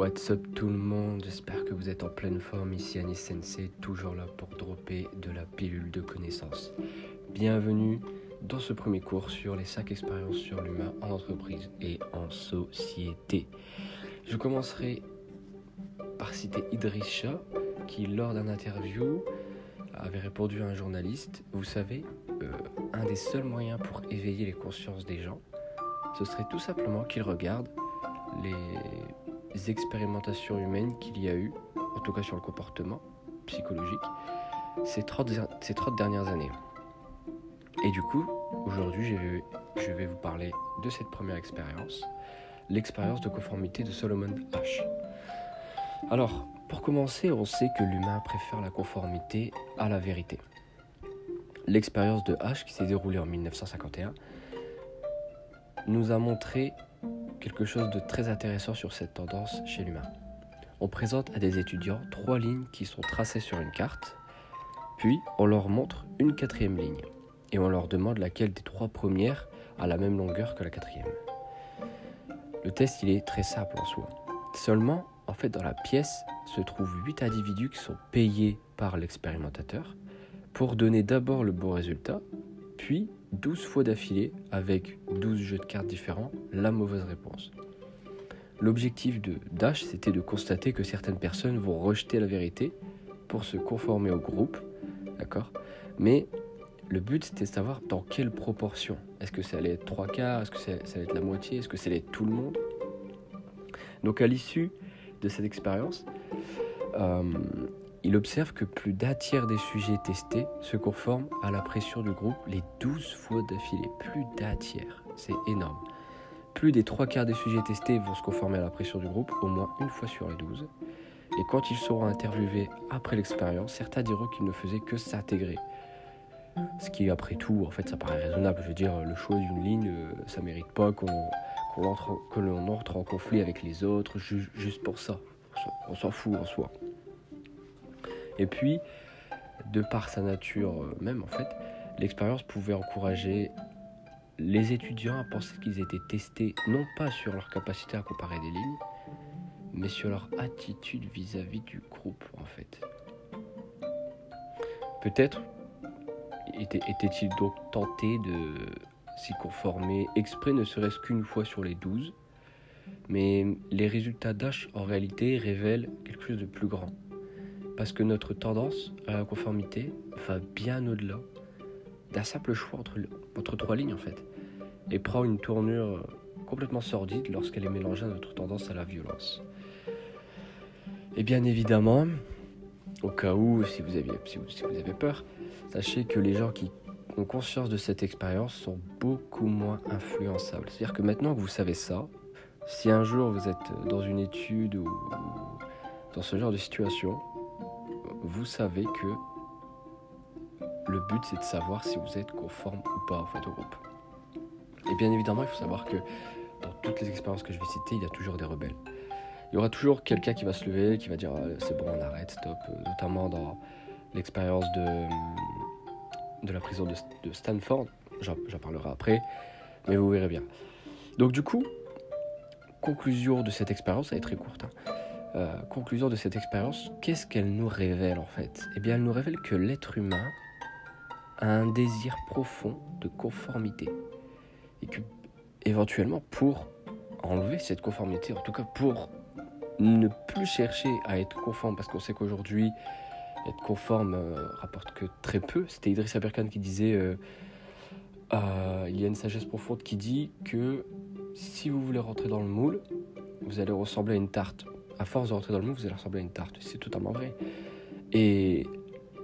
What's up tout le monde, j'espère que vous êtes en pleine forme ici Anis Sensei, toujours là pour dropper de la pilule de connaissances. Bienvenue dans ce premier cours sur les 5 expériences sur l'humain en entreprise et en société. Je commencerai par citer Idriss qui lors d'un interview avait répondu à un journaliste, vous savez, euh, un des seuls moyens pour éveiller les consciences des gens, ce serait tout simplement qu'ils regardent les expérimentations humaines qu'il y a eu, en tout cas sur le comportement psychologique, ces 30, ces 30 dernières années. Et du coup, aujourd'hui, je vais vous parler de cette première expérience, l'expérience de conformité de Solomon H. Alors, pour commencer, on sait que l'humain préfère la conformité à la vérité. L'expérience de H, qui s'est déroulée en 1951, nous a montré quelque chose de très intéressant sur cette tendance chez l'humain. On présente à des étudiants trois lignes qui sont tracées sur une carte, puis on leur montre une quatrième ligne, et on leur demande laquelle des trois premières a la même longueur que la quatrième. Le test, il est très simple en soi. Seulement, en fait, dans la pièce se trouvent huit individus qui sont payés par l'expérimentateur pour donner d'abord le bon résultat, puis 12 fois d'affilée, avec 12 jeux de cartes différents, la mauvaise réponse. L'objectif de Dash, c'était de constater que certaines personnes vont rejeter la vérité pour se conformer au groupe, Mais le but, c'était de savoir dans quelle proportion. Est-ce que ça allait être trois quarts? Est-ce que ça, allait être la moitié? Est-ce que ça allait être tout le monde? Donc à l'issue de cette expérience, euh, il observe que plus d'un tiers des sujets testés se conforment à la pression du groupe les 12 fois d'affilée. Plus d'un tiers, c'est énorme. Plus des trois quarts des sujets testés vont se conformer à la pression du groupe au moins une fois sur les 12. Et quand ils seront interviewés après l'expérience, certains diront qu'ils ne faisaient que s'intégrer. Ce qui, après tout, en fait, ça paraît raisonnable. Je veux dire, le choix d'une ligne, euh, ça mérite pas qu'on entre, entre en conflit avec les autres juste pour ça. On s'en fout en soi. Et puis, de par sa nature euh, même, en fait, l'expérience pouvait encourager les étudiants à penser qu'ils étaient testés non pas sur leur capacité à comparer des lignes, mais sur leur attitude vis-à-vis du groupe, en fait. Peut-être était-il donc tenté de s'y conformer exprès, ne serait-ce qu'une fois sur les douze, mais les résultats d'H en réalité révèlent quelque chose de plus grand parce que notre tendance à la conformité va bien au-delà d'un simple choix entre, entre trois lignes en fait, et prend une tournure complètement sordide lorsqu'elle est mélangée à notre tendance à la violence. Et bien évidemment, au cas où, si vous, aviez, si vous, avez peur, sachez que les gens qui ont conscience de cette expérience sont beaucoup moins influençables. C'est-à-dire que maintenant que vous savez ça, si un jour vous êtes dans une étude ou dans ce genre de situation, vous savez que le but c'est de savoir si vous êtes conforme ou pas fait au groupe. Et bien évidemment, il faut savoir que dans toutes les expériences que je vais citer, il y a toujours des rebelles. Il y aura toujours quelqu'un qui va se lever, qui va dire ah, c'est bon, on arrête, stop. Euh, notamment dans l'expérience de, de la prison de, Stanford. J'en parlerai après, mais vous verrez bien. Donc du coup, conclusion de cette expérience, elle est très courte. Hein. Euh, conclusion de cette expérience, qu'est-ce qu'elle nous révèle en fait? Eh bien, elle nous révèle que l'être humain a un désir profond de conformité. Et que, éventuellement, pour enlever cette conformité, en tout cas pour ne plus chercher à être conforme, parce qu'on sait qu'aujourd'hui, être conforme euh, rapporte que très peu. C'était Idriss Aberkan qui disait euh, il y a une sagesse profonde qui dit que si vous voulez rentrer dans le moule, vous allez ressembler à une tarte à force de rentrer dans le moule, vous allez ressembler à une tarte. C'est totalement vrai. Et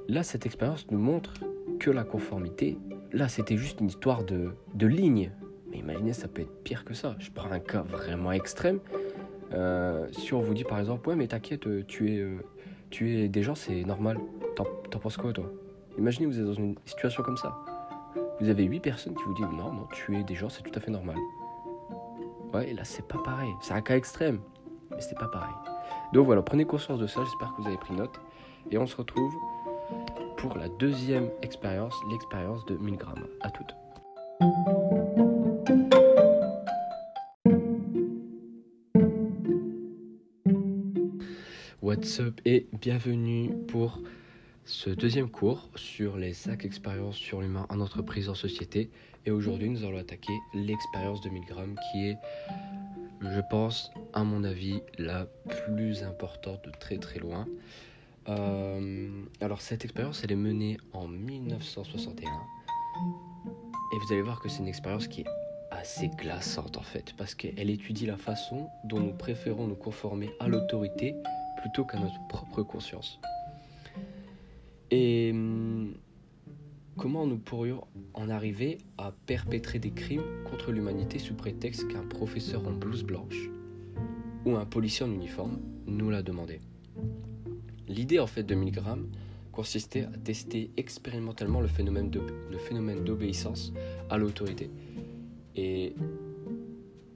là, cette expérience nous montre que la conformité, là, c'était juste une histoire de, de ligne. Mais imaginez, ça peut être pire que ça. Je prends un cas vraiment extrême. Euh, si on vous dit par exemple, ouais, mais t'inquiète, euh, tu es, euh, tu es des gens, c'est normal. T'en penses quoi, toi? Imaginez, vous êtes dans une situation comme ça. Vous avez huit personnes qui vous disent, non, non, tu es des gens, c'est tout à fait normal. Ouais, là, c'est pas pareil. C'est un cas extrême mais c'est pas pareil. Donc voilà, prenez conscience de ça, j'espère que vous avez pris note. Et on se retrouve pour la deuxième expérience, l'expérience de Milgram. À toutes. What's up et bienvenue pour ce deuxième cours sur les 5 expériences sur l'humain en entreprise, en société. Et aujourd'hui, nous allons attaquer l'expérience de 1000 grammes qui est, je pense, à mon avis, la plus importante de très très loin. Euh, alors cette expérience, elle est menée en 1961. Et vous allez voir que c'est une expérience qui est assez glaçante en fait, parce qu'elle étudie la façon dont nous préférons nous conformer à l'autorité plutôt qu'à notre propre conscience. Et hum, comment nous pourrions en arriver à perpétrer des crimes contre l'humanité sous prétexte qu'un professeur en blouse blanche ou un policier en uniforme nous l'a demandé? L'idée en fait de Milgram consistait à tester expérimentalement le phénomène d'obéissance à l'autorité. Et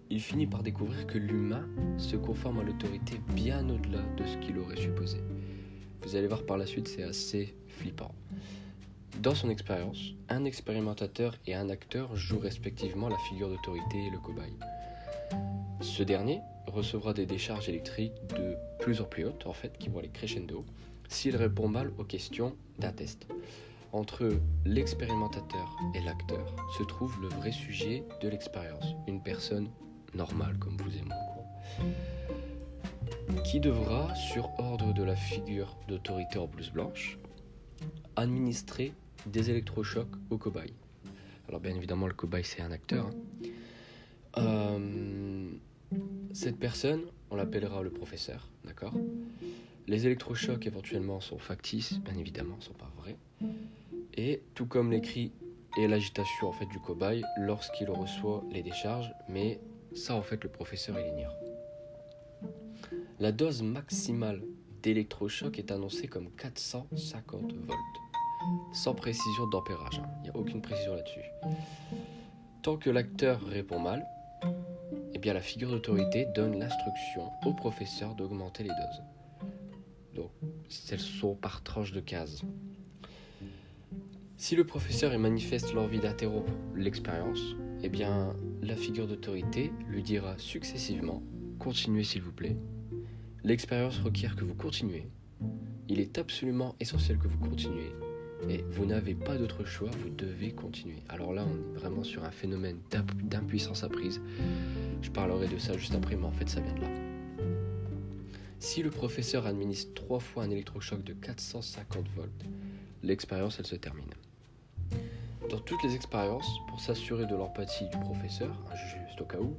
il finit par découvrir que l'humain se conforme à l'autorité bien au-delà de ce qu'il aurait supposé. Vous allez voir par la suite, c'est assez flippant. Dans son expérience, un expérimentateur et un acteur jouent respectivement la figure d'autorité et le cobaye. Ce dernier recevra des décharges électriques de plus en plus hautes, en fait, qui vont aller crescendo, s'il répond mal aux questions d'un test. Entre l'expérimentateur et l'acteur se trouve le vrai sujet de l'expérience, une personne normale comme vous et moi, qui devra, sur ordre de la figure d'autorité en blouse blanche, administrer des électrochocs au cobaye. Alors bien évidemment, le cobaye c'est un acteur. Hein. Euh, cette personne, on l'appellera le professeur, d'accord? Les électrochocs éventuellement sont factices, bien évidemment, sont pas vrais. Et tout comme les cris et l'agitation en du cobaye lorsqu'il reçoit les décharges, mais ça en fait le professeur il ignore. La dose maximale d'électrochoc est annoncée comme 450 volts, sans précision d'ampérage, hein. il n'y a aucune précision là-dessus. Tant que l'acteur répond mal, eh bien la figure d'autorité donne l'instruction au professeur d'augmenter les doses. Donc, elles sont par tranche de case. Si le professeur manifeste l'envie d'interrompre l'expérience, eh bien la figure d'autorité lui dira successivement Continuez s'il vous plaît. L'expérience requiert que vous continuez. Il est absolument essentiel que vous continuez. Et vous n'avez pas d'autre choix, vous devez continuer. Alors là, on est vraiment sur un phénomène d'impuissance apprise. Je parlerai de ça juste après, mais en fait, ça vient de là. Si le professeur administre trois fois un électrochoc de 450 volts, l'expérience, elle se termine. Dans toutes les expériences, pour s'assurer de l'empathie du professeur, juste au cas où,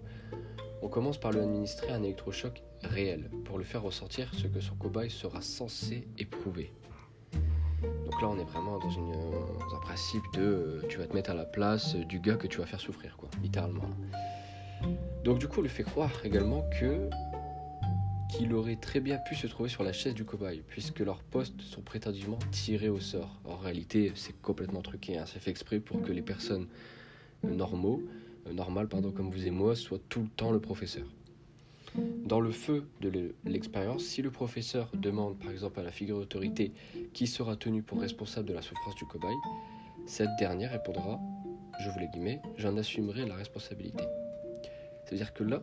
on commence par lui administrer un électrochoc réel pour le faire ressentir ce que son cobaye sera censé éprouver. On est vraiment dans, une, un principe de euh, tu vas te mettre à la place du gars que tu vas faire souffrir, quoi, littéralement. Donc du coup, on lui fait croire également que qu'il aurait très bien pu se trouver sur la chaise du cobaye, puisque leurs postes sont prétendument tirés au sort. En réalité, c'est complètement truqué, hein. c'est fait exprès pour que les personnes normaux, euh, normales pardon, comme vous et moi, soient tout le temps le professeur. Dans le feu de l'expérience, si le professeur demande par exemple à la figure d'autorité qui sera tenu pour responsable de la souffrance du cobaye, cette dernière répondra, je vous les guillemets, j'en assumerai la responsabilité. C'est-à-dire que là,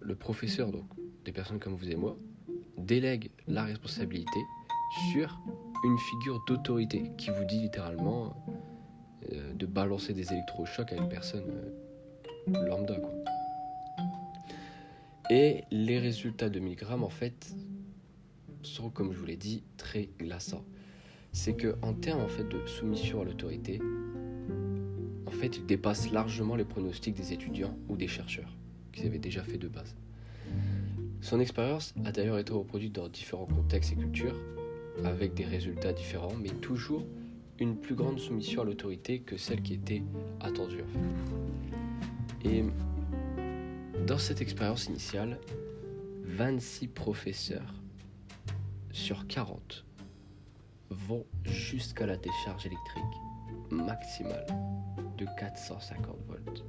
le professeur, donc des personnes comme vous et moi, délègue la responsabilité sur une figure d'autorité qui vous dit littéralement euh, de balancer des électrochocs à une personne euh, lambda. Quoi. Et les résultats de Milgram, en fait, sont, comme je vous l'ai dit, très glaçants. C'est que en termes en fait, de soumission à l'autorité, en fait, il dépasse largement les pronostics des étudiants ou des chercheurs qu'ils avaient déjà fait de base. Son expérience a d'ailleurs été reproduite dans différents contextes et cultures, avec des résultats différents, mais toujours une plus grande soumission à l'autorité que celle qui était attendue. Et dans cette expérience initiale, 26 professeurs sur 40 vont jusqu'à la décharge électrique maximale de 450 volts.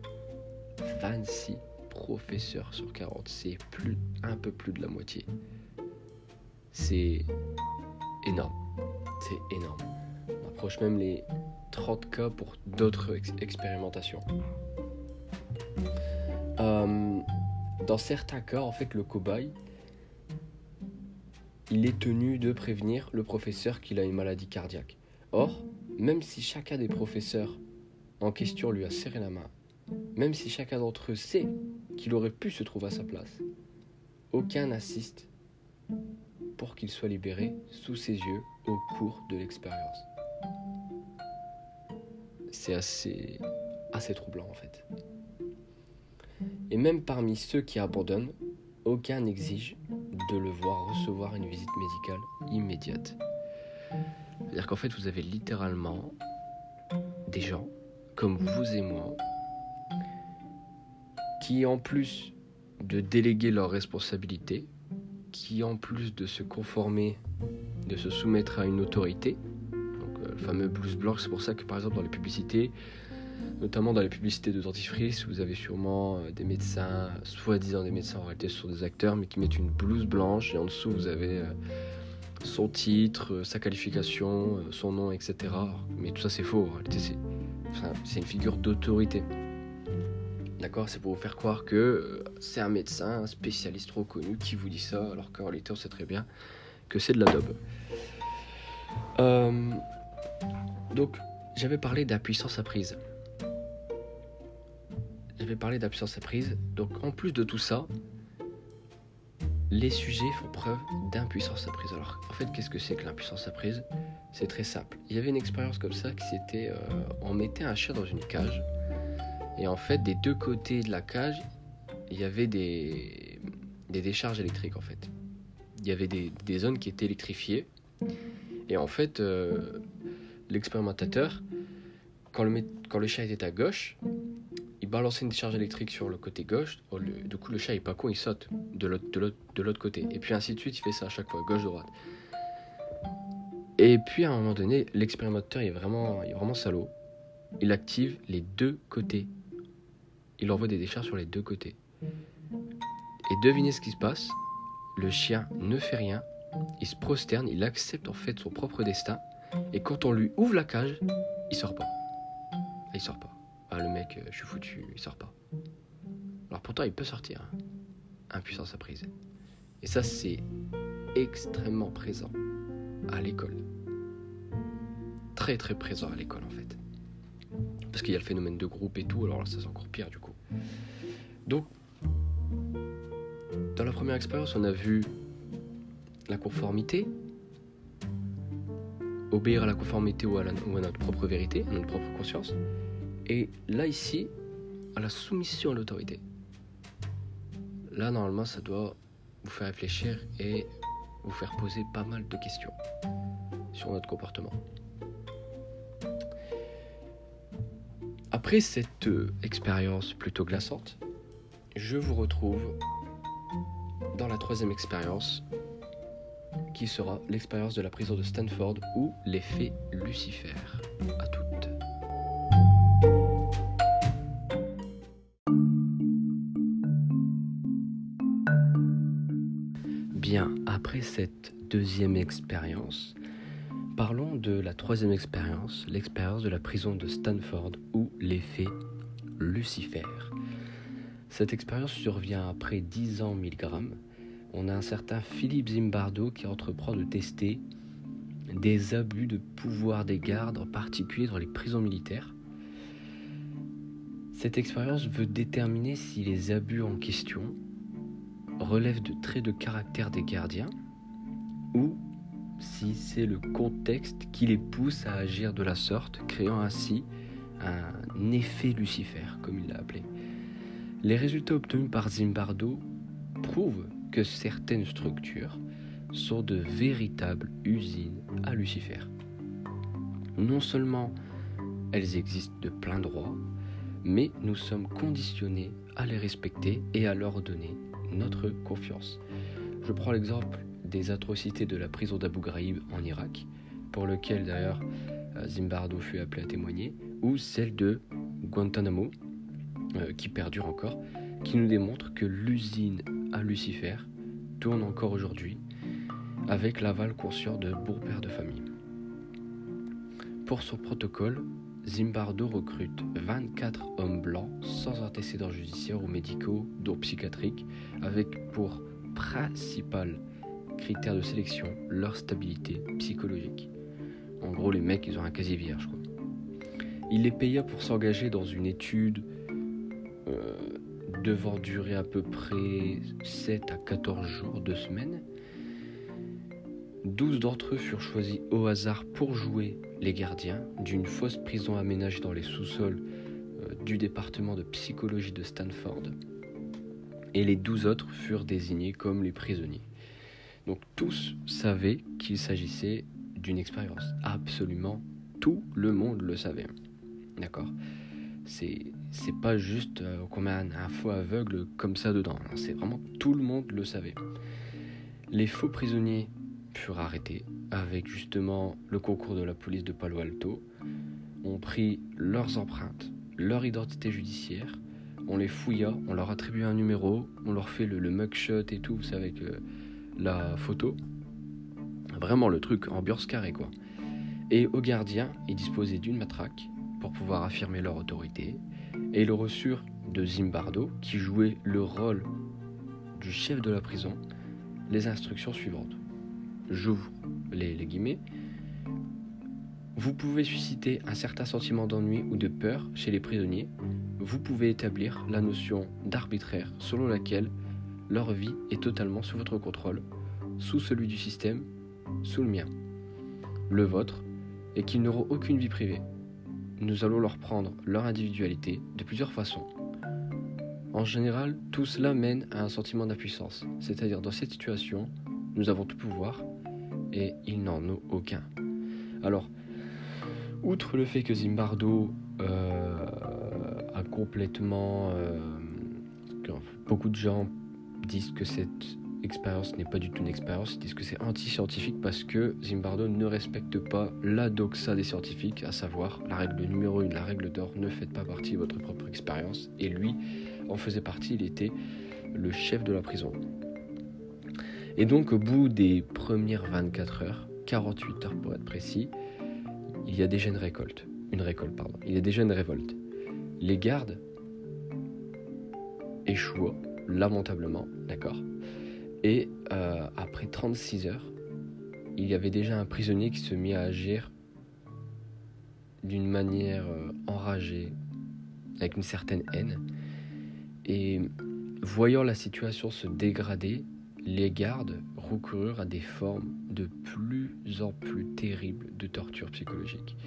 26 professeurs sur 40, c'est plus, un peu plus de la moitié. C'est énorme. C'est énorme. On approche même les 30 cas pour d'autres expérimentations. Euh, dans certains cas, en fait, le cobaye il est tenu de prévenir le professeur qu'il a une maladie cardiaque. Or, même si chacun des professeurs en question lui a serré la main, même si chacun d'entre eux sait qu'il aurait pu se trouver à sa place, aucun n'assiste pour qu'il soit libéré sous ses yeux au cours de l'expérience. C'est assez, assez troublant en fait. Et même parmi ceux qui abandonnent, aucun n'exige de le voir recevoir une visite médicale immédiate. C'est-à-dire qu'en fait, vous avez littéralement des gens comme vous et moi qui, en plus de déléguer leurs responsabilités, qui, en plus de se conformer, de se soumettre à une autorité, donc euh, le fameux blues blanc, c'est pour ça que par exemple dans les publicités, notamment dans les publicités de dentifrice, vous avez sûrement euh, des médecins, soi-disant des médecins, en réalité ce sont des acteurs, mais qui mettent une blouse blanche et en dessous vous avez euh, son titre, sa qualification, son nom, etc. Mais tout ça c'est faux, en réalité c'est une figure d'autorité. D'accord? C'est pour vous faire croire que euh, c'est un médecin, un spécialiste reconnu qui vous dit ça, alors qu'en réalité on sait très bien que c'est de la dobe. Euh, donc j'avais parlé d'impuissance apprise. J'avais parlé d'impuissance apprise. Donc en plus de tout ça, les sujets font preuve d'impuissance apprise. Alors en fait, qu'est-ce que c'est que l'impuissance apprise C'est très simple. Il y avait une expérience comme ça qui c'était, euh, on mettait un chien dans une cage et en fait, des deux côtés de la cage, il y avait des, des décharges électriques en fait. Il y avait des, des zones qui étaient électrifiées. Et en fait, euh, l'expérimentateur, quand le, quand le chat était à gauche, il balançait une décharge électrique sur le côté gauche. Oh, du coup, le chat est pas con, il saute de l'autre côté. Et puis ainsi de suite, il fait ça à chaque fois, gauche-droite. Et puis à un moment donné, l'expérimentateur est vraiment, il est vraiment salaud. Il active les deux côtés il envoie des décharges sur les deux côtés. Et devinez ce qui se passe. Le chien ne fait rien, il se prosterne, il accepte en fait son propre destin. Et quand on lui ouvre la cage, il sort pas. Ah, il sort pas. Ah, le mec, euh, je suis foutu, il sort pas. Alors pourtant, il peut sortir. Hein. Impuissance apprise. Et ça, c'est extrêmement présent à l'école. Très très présent à l'école en fait. Parce qu'il y a le phénomène de groupe et tout, alors là, ça c'est encore pire du coup. Donc, dans la première expérience, on a vu la conformité, obéir à la conformité ou à, notre propre vérité, à notre propre conscience. Et là, ici, à la soumission à l'autorité. Là, normalement, ça doit vous faire réfléchir et vous faire poser pas mal de questions sur notre comportement. Après cette euh, expérience plutôt glaçante, je vous retrouve dans la troisième expérience qui sera l'expérience de la prison de Stanford ou l'effet Lucifer. À toutes. Après cette deuxième expérience, Parlons de la troisième expérience, l'expérience de la prison de Stanford ou l'effet Lucifer. Cette expérience survient après 10 ans 1000 grammes. On a un certain Philippe Zimbardo qui entreprend de tester des abus de pouvoir des gardes, en particulier dans les prisons militaires. Cette expérience veut déterminer si les abus en question relèvent de traits de caractère des gardiens ou si c'est le contexte qui les pousse à agir de la sorte, créant ainsi un effet Lucifer, comme il l'a appelé. Les résultats obtenus par Zimbardo prouvent que certaines structures sont de véritables usines à Lucifer. Non seulement elles existent de plein droit, mais nous sommes conditionnés à les respecter et à leur donner notre confiance. Je prends l'exemple des atrocités de la prison d'Abu Ghraib en Irak, pour lequel d'ailleurs euh, Zimbardo fut appelé à témoigner, ou celle de Guantanamo, euh, qui perdure encore, qui nous démontre que l'usine à Lucifer tourne encore aujourd'hui, avec l'aval conscient de beaux-pères de famille. Pour son protocole, Zimbardo recrute 24 hommes blancs sans antécédents judiciaires ou médicaux, dont psychiatriques, avec pour principal critère de sélection leur stabilité psychologique. En gros, les mecs, ils ont un casier vierge. Quoi. Il les paya pour s'engager dans une étude euh, devant durer à peu près 7 à 14 jours, 2 semaines. 12 d'entre eux furent choisis au hasard pour jouer les gardiens d'une fausse prison aménagée dans les sous-sols euh, du département de psychologie de Stanford. Et les 12 autres furent désignés comme les prisonniers. Donc tous savaient qu'il s'agissait d'une expérience. Absolument tout le monde le savait. D'accord? C'est pas juste euh, qu'on met un, faux aveugle comme ça dedans. C'est vraiment tout le monde le savait. Les faux prisonniers furent arrêtés avec justement le concours de la police de Palo Alto. On prit leurs empreintes, leur identité judiciaire, on les fouilla, on leur attribue un numéro, on leur fait le, mugshot et tout, vous savez, avec la photo. Vraiment le truc ambiance carré quoi. Et aux gardiens, ils disposaient d'une matraque pour pouvoir affirmer leur autorité, et ils reçurent de Zimbardo, qui jouait le rôle du chef de la prison, les instructions suivantes. J'ouvre les, les guillemets. Vous pouvez susciter un certain sentiment d'ennui ou de peur chez les prisonniers. Vous pouvez établir la notion d'arbitraire selon laquelle leur vie est totalement sous votre contrôle, sous celui du système, sous le mien, le vôtre, et qu'ils n'auront aucune vie privée. Nous allons leur prendre leur individualité de plusieurs façons. En général, tout cela mène à un sentiment d'impuissance, c'est-à-dire dans cette situation, nous avons tout pouvoir et ils n'en ont aucun. Alors, outre le fait que Zimbardo euh, a complètement... Euh, beaucoup de gens disent que cette expérience n'est pas du tout une expérience, ils disent que c'est anti-scientifique parce que Zimbardo ne respecte pas la doxa des scientifiques, à savoir la règle numéro 1, la règle d'or, ne faites pas partie de votre propre expérience. Et lui en faisait partie, il était le chef de la prison. Et donc au bout des premières 24 heures, 48 heures pour être précis, il y a déjà une récolte. Une récolte, pardon. Il y a déjà une révolte. Les gardes échouent lamentablement, d'accord Et euh, après 36 heures, il y avait déjà un prisonnier qui se mit à agir d'une manière euh, enragée, avec une certaine haine. Et voyant la situation se dégrader, les gardes recoururent à des formes de plus en plus terribles de torture psychologique.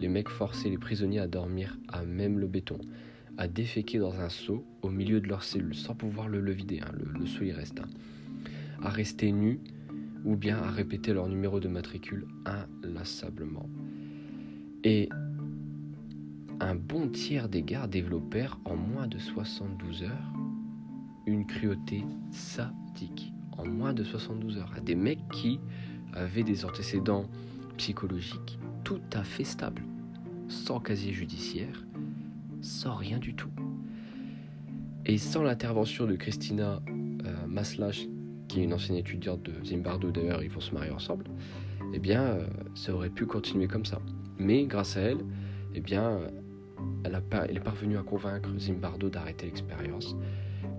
Les mecs forçaient les prisonniers à dormir à même le béton, à déféquer dans un seau au milieu de leur cellule sans pouvoir le, vider, hein, le, le, seau y reste, hein, à rester nus ou bien à répéter leur numéro de matricule inlassablement. Et un bon tiers des gardes développèrent en moins de 72 heures une cruauté sadique. En moins de 72 heures. À des mecs qui avaient des antécédents psychologiques tout à fait stables, sans casier judiciaire, sans rien du tout. Et sans l'intervention de Christina euh, Maslach, qui est une ancienne étudiante de Zimbardo, d'ailleurs ils vont se marier ensemble, eh bien euh, ça aurait pu continuer comme ça. Mais grâce à elle, eh bien elle, elle est parvenue à convaincre Zimbardo d'arrêter l'expérience,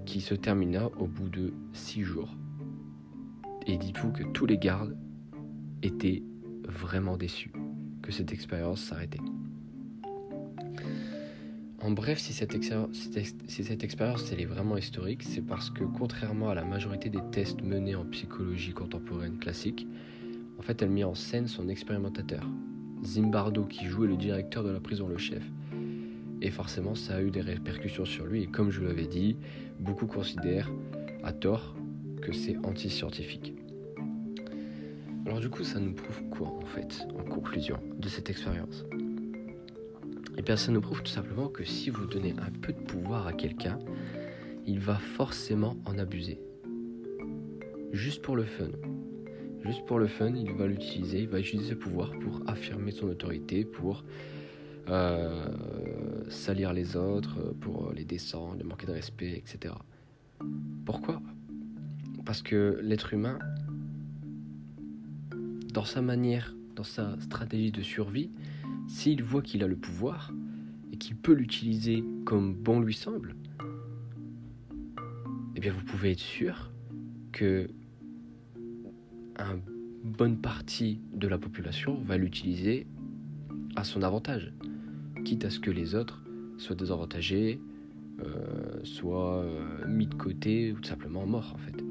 qui se termina au bout de six jours. Et dites-vous que tous les gardes étaient vraiment déçus que cette expérience s'arrêtait. En bref, si cette, expérience elle est vraiment historique, c'est parce que contrairement à la majorité des tests menés en psychologie contemporaine classique, en fait elle mit en scène son expérimentateur, Zimbardo, qui jouait le directeur de la prison, le chef. Et forcément, ça a eu des répercussions sur lui, et comme je l'avais dit, beaucoup considèrent, à tort, que c'est anti-scientifique. Alors du coup, ça nous prouve quoi en fait, en conclusion de cette expérience? Eh bien, ça nous prouve tout simplement que si vous donnez un peu de pouvoir à quelqu'un, il va forcément en abuser. Juste pour le fun. Juste pour le fun, il va l'utiliser, il va utiliser ce pouvoir pour affirmer son autorité, pour euh, salir les autres, pour les descendre, manquer de respect, etc. Pourquoi? Parce que l'être humain dans sa manière, dans sa stratégie de survie, s'il voit qu'il a le pouvoir et qu'il peut l'utiliser comme bon lui semble, eh bien vous pouvez être sûr que une bonne partie de la population va l'utiliser à son avantage, quitte à ce que les autres soient désavantagés, euh, soient euh, mis de côté ou tout simplement morts en fait.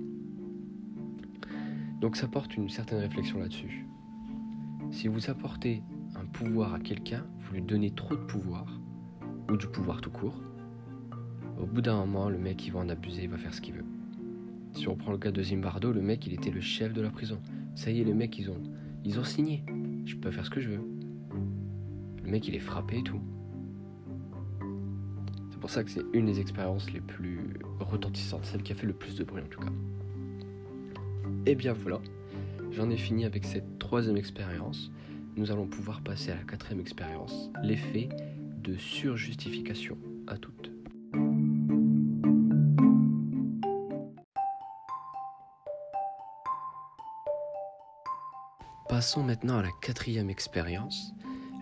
Donc ça porte une certaine réflexion là-dessus. Si vous apportez un pouvoir à quelqu'un, vous lui donnez trop de pouvoir, ou du pouvoir tout court, au bout d'un moment, le mec il va en abuser, il va faire ce qu'il veut. Si on prend le cas de Zimbardo, le mec il était le chef de la prison. Ça y est, les mecs ils ont, ils ont signé. Je peux faire ce que je veux. Le mec il est frappé et tout. C'est pour ça que c'est une des expériences les plus retentissantes, celle qui a fait le plus de bruit en tout cas. Et bien voilà, j'en ai fini avec cette troisième expérience. Nous allons pouvoir passer à la quatrième expérience, l'effet de surjustification. À toutes. Passons maintenant à la quatrième expérience,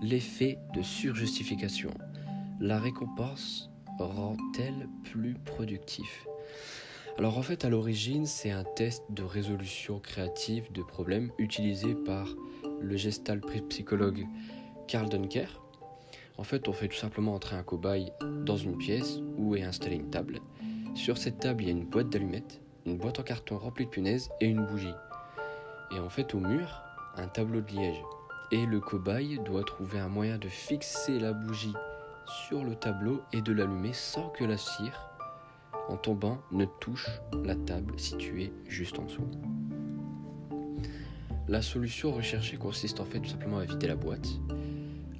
l'effet de surjustification. La récompense rend-elle plus productif? Alors en fait à l'origine c'est un test de résolution créative de problèmes utilisé par le gestal psychologue Karl Dunker. En fait on fait tout simplement entrer un cobaye dans une pièce où est installée une table. Sur cette table il y a une boîte d'allumettes, une boîte en carton remplie de punaises et une bougie. Et en fait au mur un tableau de liège. Et le cobaye doit trouver un moyen de fixer la bougie sur le tableau et de l'allumer sans que la cire, en tombant, ne touche la table située juste en dessous. La solution recherchée consiste en fait tout simplement à vider la boîte,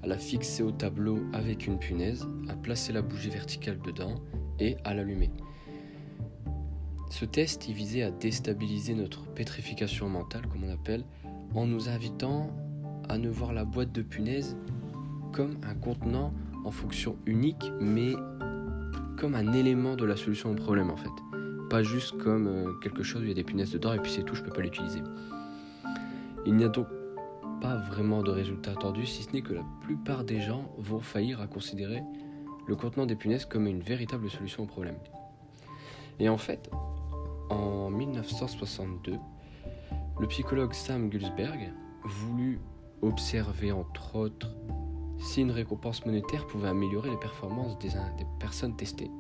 à la fixer au tableau avec une punaise, à placer la bougie verticale dedans et à l'allumer. Ce test y visait à déstabiliser notre pétrification mentale, comme on appelle, en nous invitant à ne voir la boîte de punaises comme un contenant en fonction unique, mais comme un élément de la solution au problème en fait. Pas juste comme euh, quelque chose où il y a des punaises dedans et puis c'est tout, je peux pas l'utiliser. Il n'y a donc pas vraiment de résultat attendu, si ce n'est que la plupart des gens vont faillir à considérer le contenant des punaises comme une véritable solution au problème. Et en fait, en 1962, le psychologue Sam Gulsberg voulut observer entre autres si une récompense monétaire pouvait améliorer les performances des, personnes testées.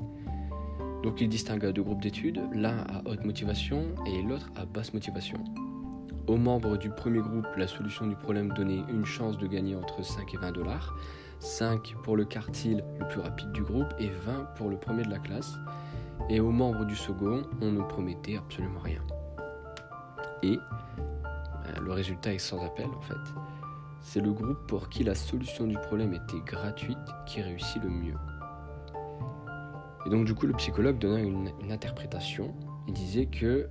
Donc il distingua deux groupes d'études, l'un à haute motivation et l'autre à basse motivation. Aux membres du premier groupe, la solution du problème donnait une chance de gagner entre 5 et 20 dollars, 5 pour le quartile le plus rapide du groupe et 20 pour le premier de la classe. Et aux membres du second, on ne promettait absolument rien. Et euh, le résultat est sans appel en fait. C'est le groupe pour qui la solution du problème était gratuite qui réussit le mieux. Et donc du coup le psychologue donna une, interprétation. Il disait que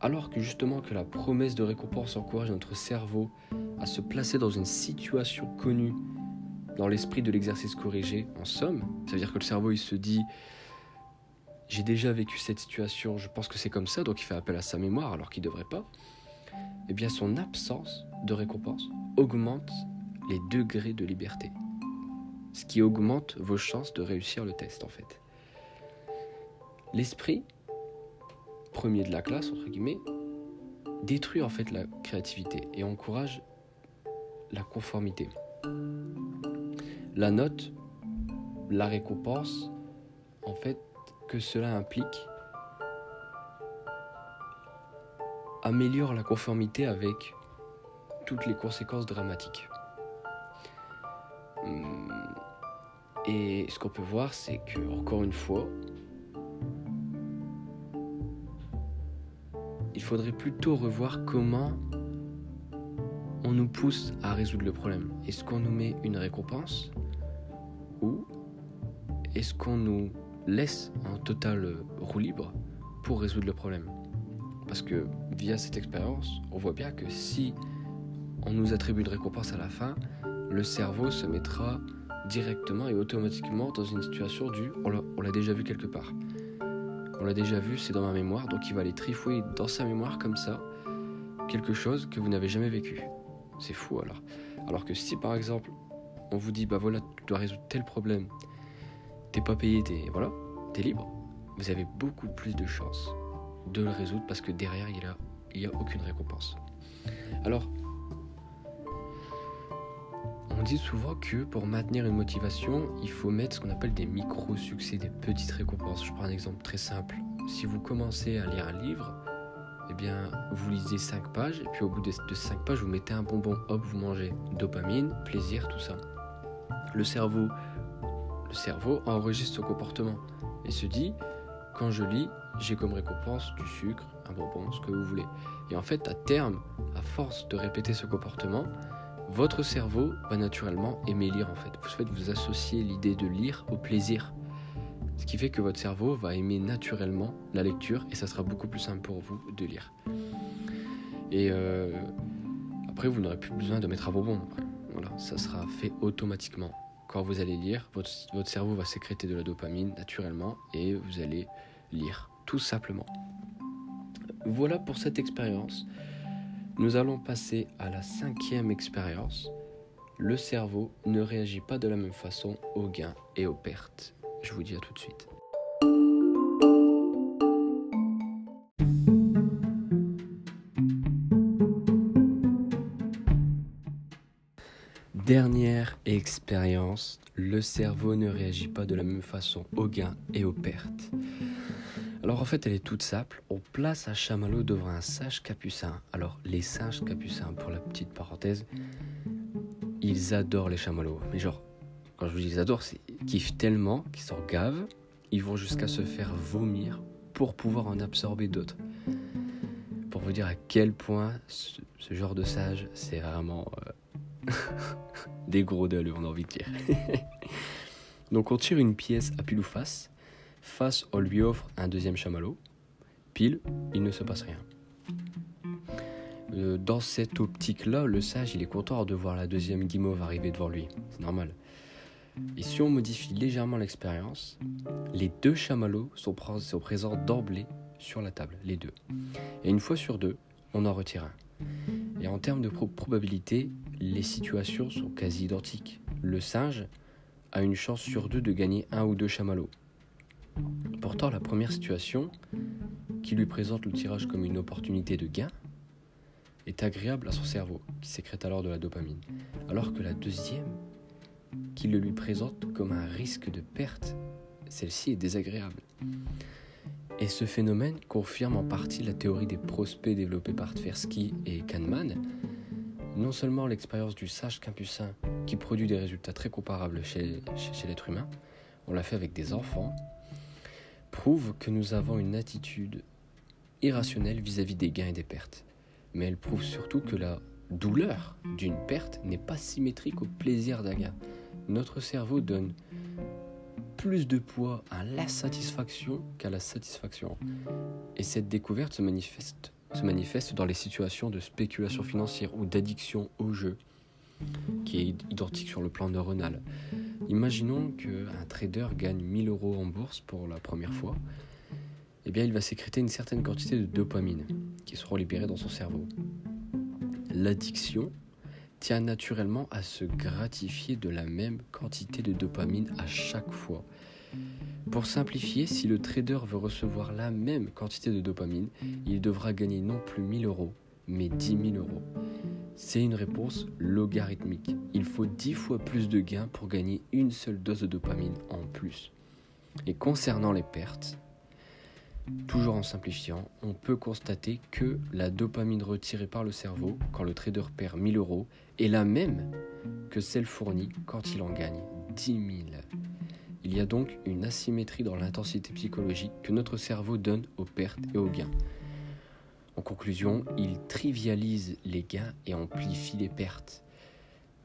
alors que justement que la promesse de récompense encourage notre cerveau à se placer dans une situation connue dans l'esprit de l'exercice corrigé, en somme, c'est-à-dire que le cerveau il se dit j'ai déjà vécu cette situation, je pense que c'est comme ça, donc il fait appel à sa mémoire alors qu'il ne devrait pas, eh bien son absence de récompense augmente les degrés de liberté. Ce qui augmente vos chances de réussir le test en fait. L'esprit, premier de la classe, entre guillemets, détruit en fait la créativité et encourage la conformité. La note, la récompense, en fait, que cela implique améliore la conformité avec toutes les conséquences dramatiques. Hum, et ce qu'on peut voir, c'est que, encore une fois, il faudrait plutôt revoir comment on nous pousse à résoudre le problème. Est-ce qu'on nous met une récompense ou est-ce qu'on nous laisse en total roue libre pour résoudre le problème? Parce que via cette expérience, on voit bien que si on nous attribue une récompense à la fin, le cerveau se mettra directement et automatiquement dans une situation du on l'a déjà vu quelque part. On l'a déjà vu, c'est dans ma mémoire, donc il va aller trifouiller dans sa mémoire comme ça quelque chose que vous n'avez jamais vécu. C'est fou alors. Alors que si par exemple on vous dit bah voilà tu dois résoudre tel problème t'es pas payé, t'es voilà, t'es libre, vous avez beaucoup plus de chances de le résoudre parce que derrière il n'y a, y a aucune récompense. Alors, on dit souvent que pour maintenir une motivation, il faut mettre ce qu'on appelle des micro-succès, des petites récompenses. Je prends un exemple très simple. Si vous commencez à lire un livre, eh bien, vous lisez 5 pages, et puis au bout de 5 pages, vous mettez un bonbon, hop, vous mangez. Dopamine, plaisir, tout ça. Le cerveau, le cerveau enregistre ce comportement et se dit, quand je lis, j'ai comme récompense du sucre, un bonbon, ce que vous voulez. Et en fait, à terme, à force de répéter ce comportement, votre cerveau va naturellement aimer lire en fait. Vous faites vous associez l'idée de lire au plaisir. Ce qui fait que votre cerveau va aimer naturellement la lecture et ça sera beaucoup plus simple pour vous de lire. Et euh, après, vous n'aurez plus besoin de mettre un bonbon. Voilà, ça sera fait automatiquement. Quand vous allez lire, votre, votre cerveau va sécréter de la dopamine naturellement et vous allez lire, tout simplement. Voilà pour cette expérience. Nous allons passer à la cinquième expérience. Le cerveau ne réagit pas de la même façon aux gains et aux pertes. Je vous dis à tout de suite. Dernière expérience, le cerveau ne réagit pas de la même façon aux gains et aux pertes. Alors en fait, elle est toute simple. On place un chamallow devant un sage capucin. Alors les sages capucins, pour la petite parenthèse, ils adorent les chamallows. Mais genre, quand je vous dis ils adorent, c'est qu'ils kiffent tellement qu'ils s'en gavent. Ils vont jusqu'à se faire vomir pour pouvoir en absorber d'autres. Pour vous dire à quel point ce, genre de sage, c'est vraiment euh, des gros deuils, on a envie de dire. Donc on tire une pièce à pile ou face Face, on lui offre un deuxième chamallow. Pile, il ne se passe rien. Euh, dans cette optique-là, le sage, il est content de voir la deuxième guimauve arriver devant lui. C'est normal. Et si on modifie légèrement l'expérience, les deux chamallows sont, présents d'emblée sur la table, les deux. Et une fois sur deux, on en retire un. Et en termes de probabilité, les situations sont quasi identiques. Le singe a une chance sur deux de gagner un ou deux chamallows. Pourtant, la première situation, qui lui présente le tirage comme une opportunité de gain, est agréable à son cerveau, qui sécrète alors de la dopamine, alors que la deuxième, qui le lui présente comme un risque de perte, celle-ci est désagréable. Et ce phénomène confirme en partie la théorie des prospects développée par Tversky et Kahneman. Non seulement l'expérience du sage capucin qui produit des résultats très comparables chez l'être humain, on l'a fait avec des enfants, prouve que nous avons une attitude irrationnelle vis-à-vis des gains et des pertes. Mais elle prouve surtout que la douleur d'une perte n'est pas symétrique au plaisir d'un gain. Notre cerveau donne plus de poids à l'insatisfaction qu'à la satisfaction. Et cette découverte se manifeste, se manifeste dans les situations de spéculation financière ou d'addiction au jeu, qui est identique sur le plan neuronal. Imaginons qu'un trader gagne 1000 euros en bourse pour la première fois. Eh bien, il va sécréter une certaine quantité de dopamine qui seront libérées dans son cerveau. L'addiction tient naturellement à se gratifier de la même quantité de dopamine à chaque fois. Pour simplifier, si le trader veut recevoir la même quantité de dopamine, il devra gagner non plus 1000 euros, mais 10 000 euros. C'est une réponse logarithmique. Il faut 10 fois plus de gains pour gagner une seule dose de dopamine en plus. Et concernant les pertes, toujours en simplifiant, on peut constater que la dopamine retirée par le cerveau quand le trader perd 1000 euros est la même que celle fournie quand il en gagne 10 000. Il y a donc une asymétrie dans l'intensité psychologique que notre cerveau donne aux pertes et aux gains. En conclusion, il trivialise les gains et amplifie les pertes.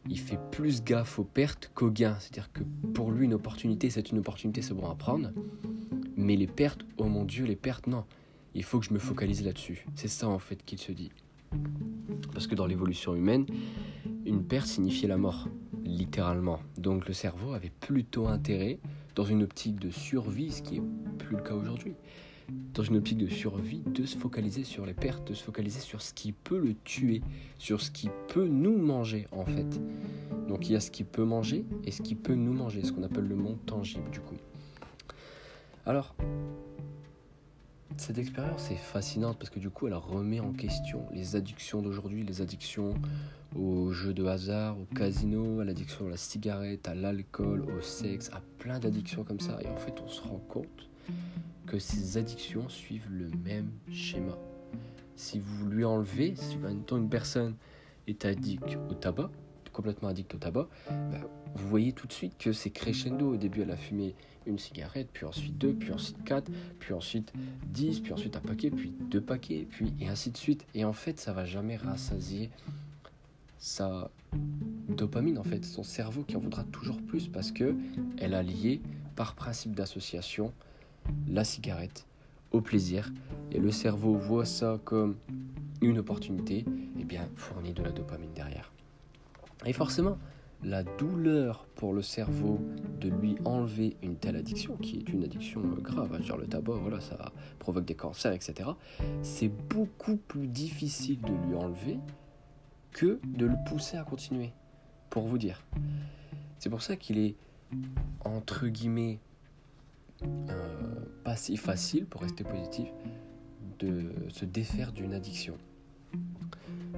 Il fait plus gaffe aux pertes qu'aux gains. C'est-à-dire que pour lui, une opportunité, c'est une opportunité, c'est bon à prendre. Mais les pertes, oh mon Dieu, les pertes, non. Il faut que je me focalise là-dessus. C'est ça en fait qu'il se dit. Parce que dans l'évolution humaine, une perte signifiait la mort, littéralement. Donc le cerveau avait plutôt intérêt, dans une optique de survie, ce qui n'est plus le cas aujourd'hui, dans une optique de survie, de se focaliser sur les pertes, de se focaliser sur ce qui peut le tuer, sur ce qui peut nous manger en fait. Donc il y a ce qui peut manger et ce qui peut nous manger, ce qu'on appelle le monde tangible du coup. Alors, cette expérience est fascinante parce que du coup, elle remet en question les addictions d'aujourd'hui, les addictions aux jeux de hasard, au casino, à l'addiction à la cigarette, à l'alcool, au sexe, à plein d'addictions comme ça. Et en fait, on se rend compte que ces addictions suivent le même schéma. Si vous lui enlevez, si maintenant une personne est addict au tabac, complètement addict au tabac, bah, vous voyez tout de suite que c'est crescendo. Au début, elle a fumé une cigarette, puis ensuite deux, puis ensuite quatre, puis ensuite dix, puis ensuite un paquet, puis deux paquets, puis et ainsi de suite. Et en fait, ça va jamais rassasier sa dopamine, en fait, son cerveau qui en voudra toujours plus parce que elle a lié par principe d'association la cigarette au plaisir. Et le cerveau voit ça comme une opportunité, et bien fournit de la dopamine derrière. Et forcément, la douleur pour le cerveau de lui enlever une telle addiction, qui est une addiction euh, grave, genre le tabac, voilà, ça provoque des cancers, etc., c'est beaucoup plus difficile de lui enlever que de le pousser à continuer, pour vous dire. C'est pour ça qu'il est, entre guillemets, pas si facile, pour rester positif, de se défaire d'une addiction.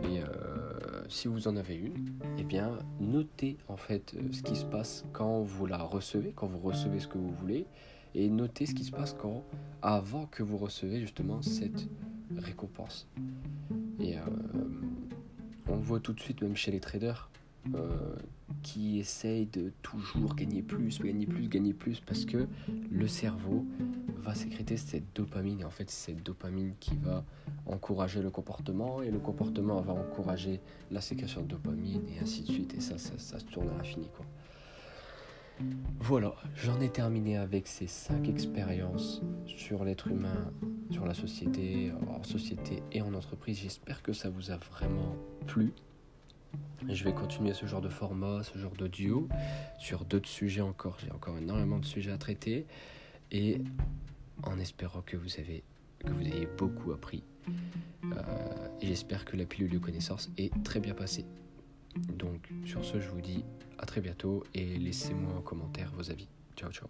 Et euh, si vous en avez une, eh bien, notez en fait euh, ce qui se passe quand vous la recevez, quand vous recevez ce que vous voulez, et notez ce qui se passe quand, avant que vous recevez justement cette récompense. Et euh, on voit tout de suite, même chez les traders, qui essayent de toujours gagner plus, gagner plus, gagner plus, parce que le cerveau va sécréter cette dopamine. Et en fait, c'est cette dopamine qui va encourager le comportement, et le comportement va encourager la sécrétion de dopamine, et ainsi de suite. Et ça, ça, se tourne à l'infini, quoi. Voilà, j'en ai terminé avec ces cinq expériences sur l'être humain, sur la société, en société et en entreprise. J'espère que ça vous a vraiment plu. Je vais continuer ce genre de format, ce genre d'audio, sur d'autres sujets encore. J'ai encore énormément de sujets à traiter. Et en espérant que vous, avez, que vous ayez beaucoup appris. Euh, j'espère que la pilule de connaissance est très bien passée. Donc sur ce, je vous dis à très bientôt et laissez-moi en commentaire vos avis. Ciao ciao.